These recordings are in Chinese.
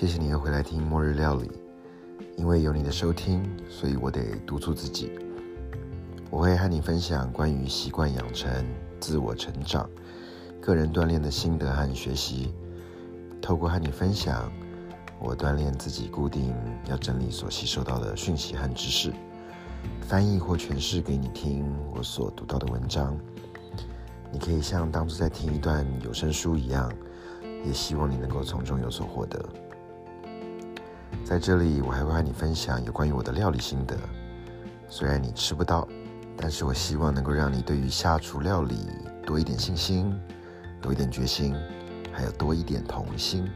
谢谢你又回来听末日料理。因为有你的收听，所以我得督促自己。我会和你分享关于习惯养成、自我成长、个人锻炼的心得和学习。透过和你分享，我锻炼自己固定要整理所吸收到的讯息和知识，翻译或诠释给你听我所读到的文章。你可以像当初在听一段有声书一样，也希望你能够从中有所获得。在这里，我还会和你分享有关于我的料理心得。虽然你吃不到，但是我希望能够让你对于下厨料理多一点信心，多一点决心，还有多一点童心。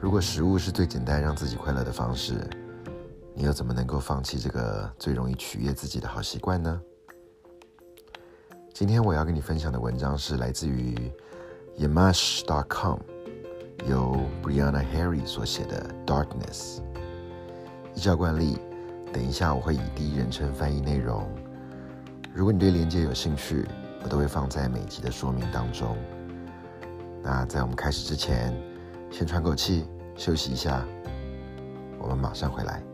如果食物是最简单让自己快乐的方式，你又怎么能够放弃这个最容易取悦自己的好习惯呢？今天我要跟你分享的文章是来自于 Yamash.com。由 Brianna Harry 所写的《Darkness》。依照惯例，等一下我会以第一人称翻译内容。如果你对连接有兴趣，我都会放在每集的说明当中。那在我们开始之前，先喘口气，休息一下。我们马上回来。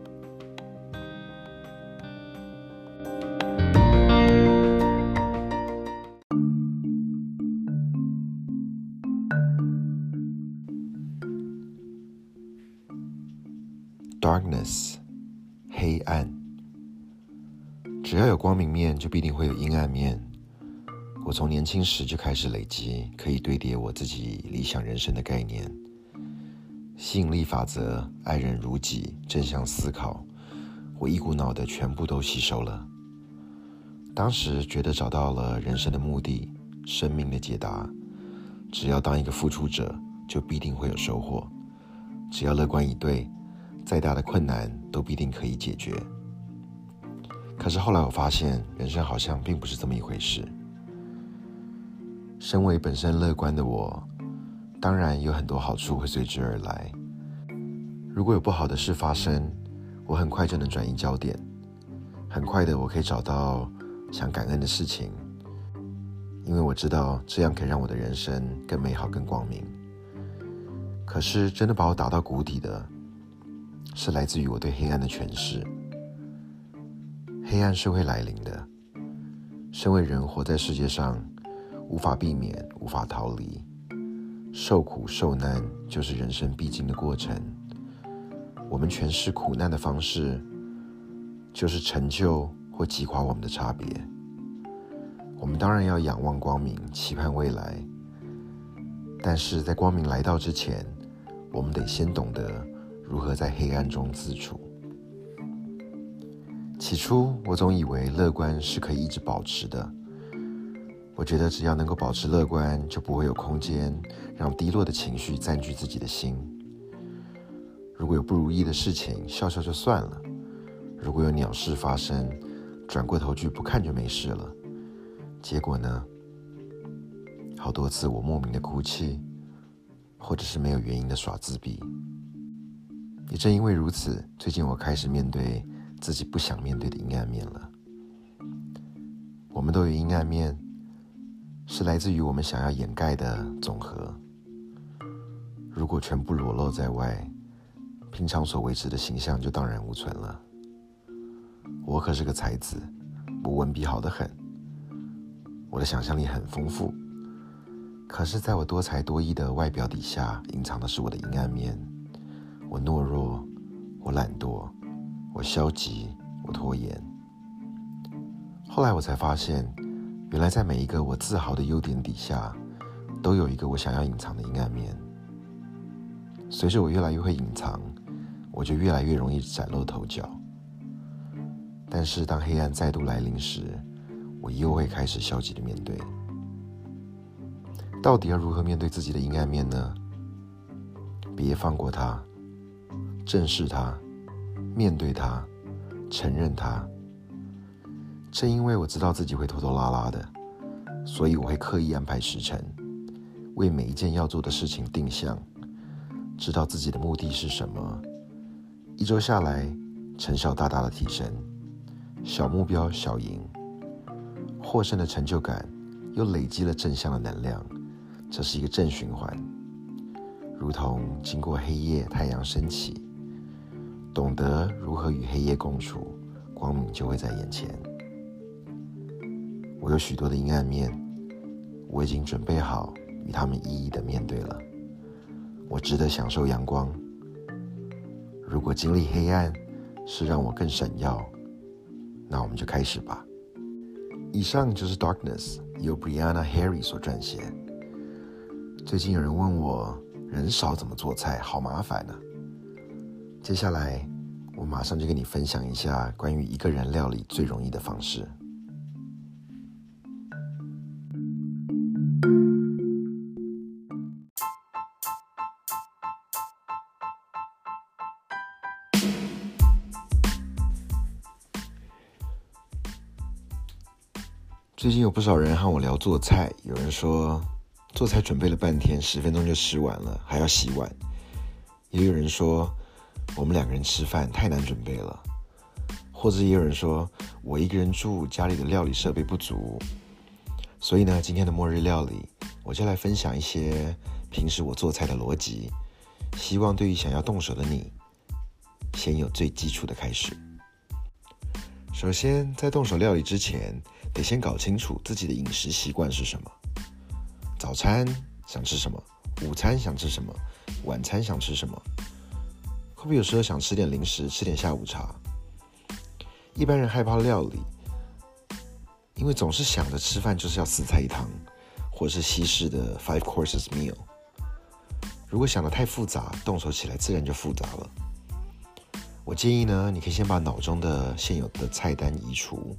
只要有光明面，就必定会有阴暗面。我从年轻时就开始累积可以堆叠我自己理想人生的概念。吸引力法则、爱人如己、正向思考，我一股脑的全部都吸收了。当时觉得找到了人生的目的、生命的解答。只要当一个付出者，就必定会有收获。只要乐观以对。再大的困难都必定可以解决。可是后来我发现，人生好像并不是这么一回事。身为本身乐观的我，当然有很多好处会随之而来。如果有不好的事发生，我很快就能转移焦点，很快的我可以找到想感恩的事情，因为我知道这样可以让我的人生更美好、更光明。可是真的把我打到谷底的。是来自于我对黑暗的诠释。黑暗是会来临的。身为人活在世界上，无法避免，无法逃离。受苦受难就是人生必经的过程。我们诠释苦难的方式，就是成就或击垮我们的差别。我们当然要仰望光明，期盼未来。但是在光明来到之前，我们得先懂得。如何在黑暗中自处？起初，我总以为乐观是可以一直保持的。我觉得只要能够保持乐观，就不会有空间让低落的情绪占据自己的心。如果有不如意的事情，笑笑就算了；如果有鸟事发生，转过头去不看就没事了。结果呢？好多次我莫名的哭泣，或者是没有原因的耍自闭。也正因为如此，最近我开始面对自己不想面对的阴暗面了。我们都有阴暗面，是来自于我们想要掩盖的总和。如果全部裸露在外，平常所维持的形象就荡然无存了。我可是个才子，我文笔好得很，我的想象力很丰富。可是，在我多才多艺的外表底下，隐藏的是我的阴暗面。我懦弱，我懒惰，我消极，我拖延。后来我才发现，原来在每一个我自豪的优点底下，都有一个我想要隐藏的阴暗面。随着我越来越会隐藏，我就越来越容易崭露头角。但是当黑暗再度来临时，我又会开始消极的面对。到底要如何面对自己的阴暗面呢？别放过它。正视它，面对它，承认它。正因为我知道自己会拖拖拉拉的，所以我会刻意安排时辰，为每一件要做的事情定向，知道自己的目的是什么。一周下来，成效大大的提升，小目标小赢，获胜的成就感又累积了正向的能量，这是一个正循环。如同经过黑夜，太阳升起。懂得如何与黑夜共处，光明就会在眼前。我有许多的阴暗面，我已经准备好与他们一一的面对了。我值得享受阳光。如果经历黑暗是让我更闪耀，那我们就开始吧。以上就是《Darkness》，由 Brianna Harry 所撰写。最近有人问我，人少怎么做菜，好麻烦呢？接下来，我马上就跟你分享一下关于一个人料理最容易的方式。最近有不少人和我聊做菜，有人说做菜准备了半天，十分钟就吃完了，还要洗碗；也有人说。我们两个人吃饭太难准备了，或者也有人说我一个人住，家里的料理设备不足，所以呢，今天的末日料理，我就来分享一些平时我做菜的逻辑，希望对于想要动手的你，先有最基础的开始。首先，在动手料理之前，得先搞清楚自己的饮食习惯是什么，早餐想吃什么，午餐想吃什么，晚餐想吃什么。会不会有时候想吃点零食，吃点下午茶？一般人害怕料理，因为总是想着吃饭就是要四菜一汤，或者是西式的 five courses meal。如果想的太复杂，动手起来自然就复杂了。我建议呢，你可以先把脑中的现有的菜单移除，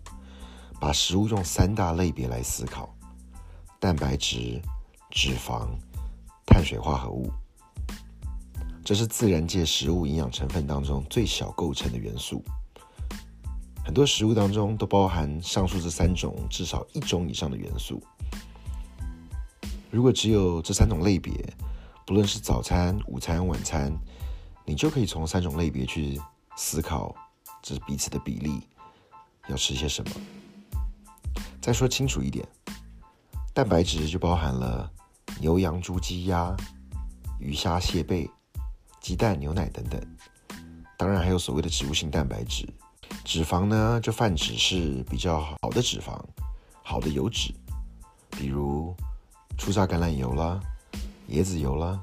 把食物用三大类别来思考：蛋白质、脂肪、碳水化合物。这是自然界食物营养成分当中最小构成的元素。很多食物当中都包含上述这三种至少一种以上的元素。如果只有这三种类别，不论是早餐、午餐、晚餐，你就可以从三种类别去思考，这彼此的比例，要吃些什么。再说清楚一点，蛋白质就包含了牛、羊、猪、鸡、鸭、鱼、虾、蟹、贝。鸡蛋、牛奶等等，当然还有所谓的植物性蛋白质。脂肪呢，就泛指是比较好的脂肪，好的油脂，比如初榨橄榄油啦、椰子油啦、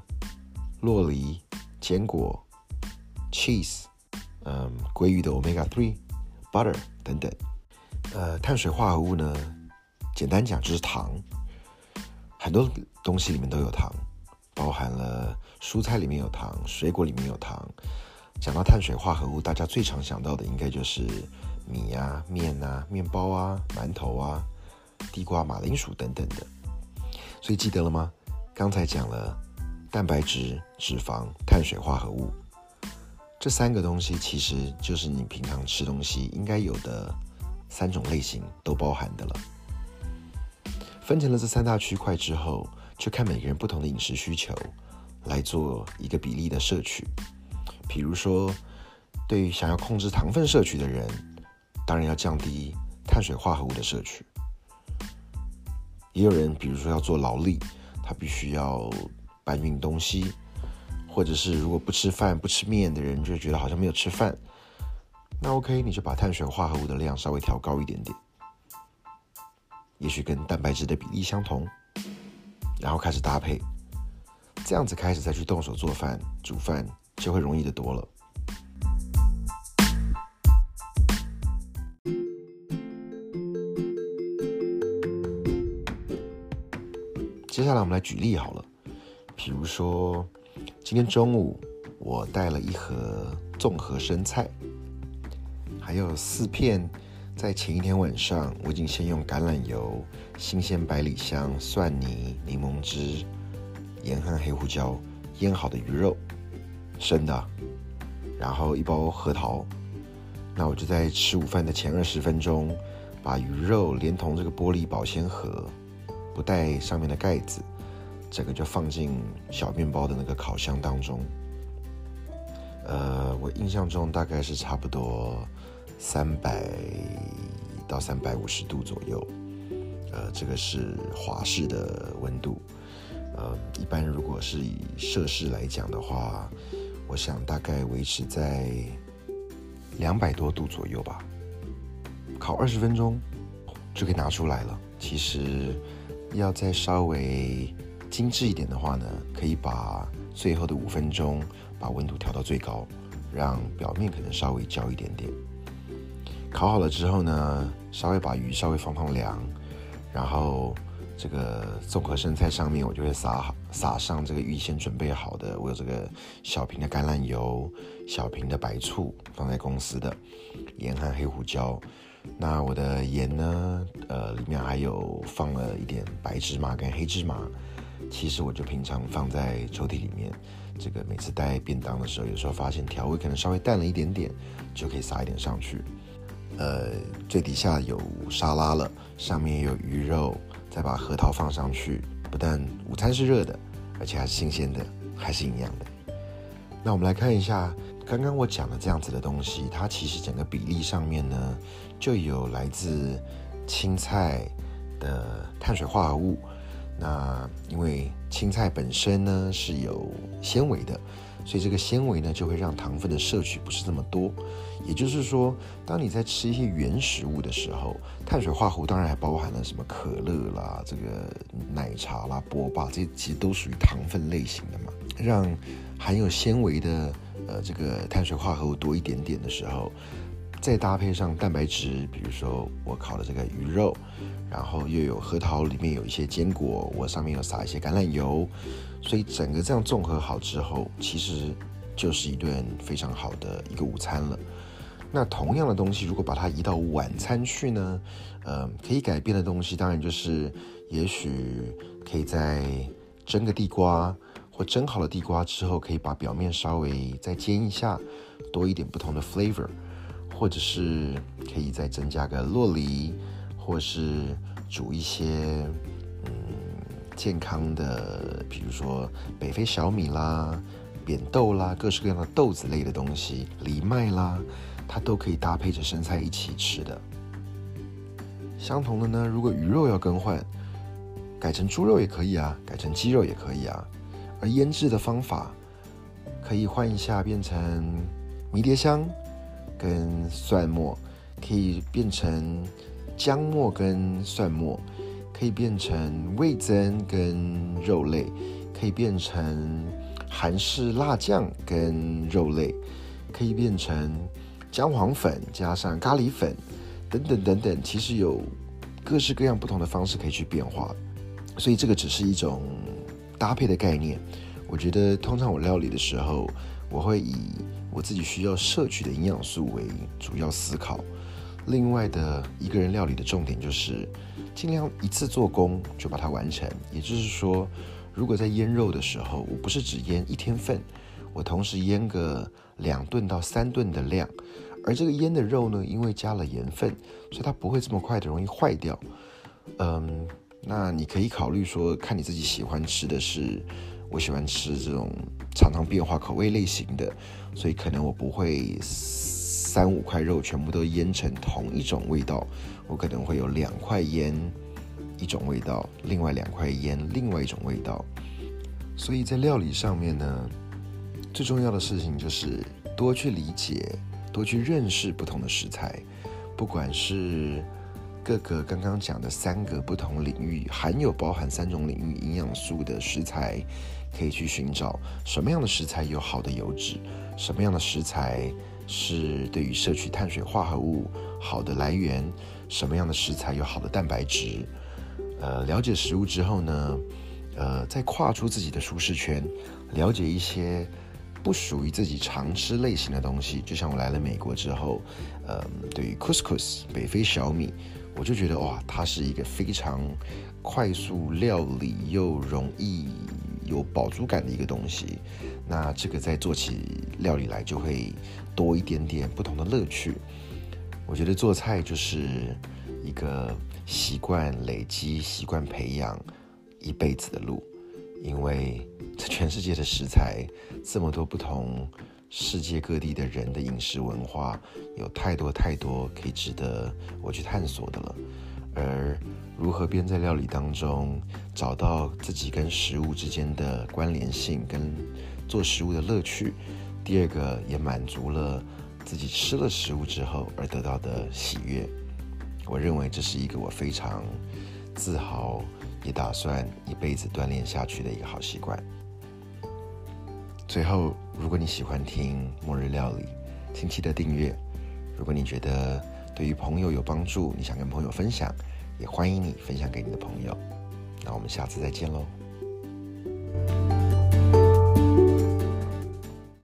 洛梨、坚果、cheese，嗯，鲑鱼的 omega three、butter 等等。呃，碳水化合物呢，简单讲就是糖，很多东西里面都有糖。包含了蔬菜里面有糖，水果里面有糖。讲到碳水化合物，大家最常想到的应该就是米啊、面啊、面包啊、馒头啊、地瓜、马铃薯等等的。所以记得了吗？刚才讲了蛋白质、脂肪、碳水化合物这三个东西，其实就是你平常吃东西应该有的三种类型都包含的了。分成了这三大区块之后。就看每个人不同的饮食需求来做一个比例的摄取。比如说，对于想要控制糖分摄取的人，当然要降低碳水化合物的摄取。也有人，比如说要做劳力，他必须要搬运东西，或者是如果不吃饭、不吃面的人，就觉得好像没有吃饭。那 OK，你就把碳水化合物的量稍微调高一点点，也许跟蛋白质的比例相同。然后开始搭配，这样子开始再去动手做饭、煮饭，就会容易的多了。接下来我们来举例好了，比如说今天中午我带了一盒综合生菜，还有四片。在前一天晚上，我已经先用橄榄油、新鲜百里香、蒜泥、柠檬汁、盐和黑胡椒腌好的鱼肉，生的，然后一包核桃。那我就在吃午饭的前二十分钟，把鱼肉连同这个玻璃保鲜盒，不带上面的盖子，整个就放进小面包的那个烤箱当中。呃，我印象中大概是差不多。三百到三百五十度左右，呃，这个是华氏的温度。呃，一般如果是以摄氏来讲的话，我想大概维持在两百多度左右吧。烤二十分钟就可以拿出来了。其实要再稍微精致一点的话呢，可以把最后的五分钟把温度调到最高，让表面可能稍微焦一点点。烤好了之后呢，稍微把鱼稍微放放凉，然后这个综合生菜上面我就会撒好撒上这个预先准备好的，我有这个小瓶的橄榄油、小瓶的白醋放在公司的盐和黑胡椒。那我的盐呢？呃，里面还有放了一点白芝麻跟黑芝麻。其实我就平常放在抽屉里面，这个每次带便当的时候，有时候发现调味可能稍微淡了一点点，就可以撒一点上去。呃，最底下有沙拉了，上面有鱼肉，再把核桃放上去，不但午餐是热的，而且还是新鲜的，还是营养的。那我们来看一下。刚刚我讲的这样子的东西，它其实整个比例上面呢，就有来自青菜的碳水化合物。那因为青菜本身呢是有纤维的，所以这个纤维呢就会让糖分的摄取不是这么多。也就是说，当你在吃一些原食物的时候，碳水化合物当然还包含了什么可乐啦、这个奶茶啦、波霸，这些其实都属于糖分类型的嘛。让含有纤维的。呃，这个碳水化合物多一点点的时候，再搭配上蛋白质，比如说我烤的这个鱼肉，然后又有核桃，里面有一些坚果，我上面有撒一些橄榄油，所以整个这样综合好之后，其实就是一顿非常好的一个午餐了。那同样的东西，如果把它移到晚餐去呢？呃，可以改变的东西，当然就是也许可以再蒸个地瓜。或蒸好了地瓜之后，可以把表面稍微再煎一下，多一点不同的 flavor，或者是可以再增加个洛梨，或是煮一些嗯健康的，比如说北非小米啦、扁豆啦、各式各样的豆子类的东西、藜麦啦，它都可以搭配着生菜一起吃的。相同的呢，如果鱼肉要更换，改成猪肉也可以啊，改成鸡肉也可以啊。而腌制的方法可以换一下，变成迷迭香跟蒜末，可以变成姜末跟蒜末，可以变成味增跟肉类，可以变成韩式辣酱跟肉类，可以变成姜黄粉加上咖喱粉等等等等。其实有各式各样不同的方式可以去变化，所以这个只是一种。搭配的概念，我觉得通常我料理的时候，我会以我自己需要摄取的营养素为主要思考。另外的一个人料理的重点就是尽量一次做工就把它完成。也就是说，如果在腌肉的时候，我不是只腌一天份，我同时腌个两顿到三顿的量。而这个腌的肉呢，因为加了盐分，所以它不会这么快的容易坏掉。嗯。那你可以考虑说，看你自己喜欢吃的是，我喜欢吃这种常常变化口味类型的，所以可能我不会三五块肉全部都腌成同一种味道，我可能会有两块腌一种味道，另外两块腌另外一种味道。所以在料理上面呢，最重要的事情就是多去理解，多去认识不同的食材，不管是。各个刚刚讲的三个不同领域，含有包含三种领域营养素的食材，可以去寻找什么样的食材有好的油脂，什么样的食材是对于摄取碳水化合物好的来源，什么样的食材有好的蛋白质。呃，了解食物之后呢，呃，再跨出自己的舒适圈，了解一些不属于自己常吃类型的东西。就像我来了美国之后，呃，对于 couscous 北非小米。我就觉得哇，它是一个非常快速料理又容易有饱足感的一个东西。那这个在做起料理来就会多一点点不同的乐趣。我觉得做菜就是一个习惯累积、习惯培养一辈子的路，因为这全世界的食材这么多不同。世界各地的人的饮食文化有太多太多可以值得我去探索的了，而如何边在料理当中找到自己跟食物之间的关联性，跟做食物的乐趣。第二个也满足了自己吃了食物之后而得到的喜悦。我认为这是一个我非常自豪，也打算一辈子锻炼下去的一个好习惯。最后，如果你喜欢听末日料理，请记得订阅。如果你觉得对于朋友有帮助，你想跟朋友分享，也欢迎你分享给你的朋友。那我们下次再见喽。